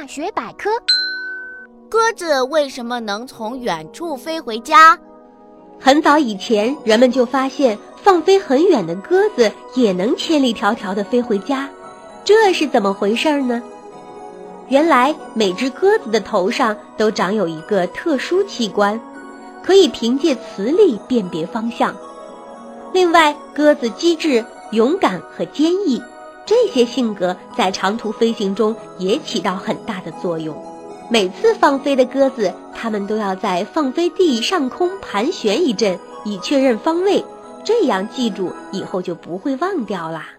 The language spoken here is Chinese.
大学百科：鸽子为什么能从远处飞回家？很早以前，人们就发现放飞很远的鸽子也能千里迢迢地飞回家，这是怎么回事呢？原来，每只鸽子的头上都长有一个特殊器官，可以凭借磁力辨别方向。另外，鸽子机智、勇敢和坚毅，这些性格在长途飞行中也起到很大的作用。每次放飞的鸽子，它们都要在放飞地上空盘旋一阵，以确认方位，这样记住以后就不会忘掉啦。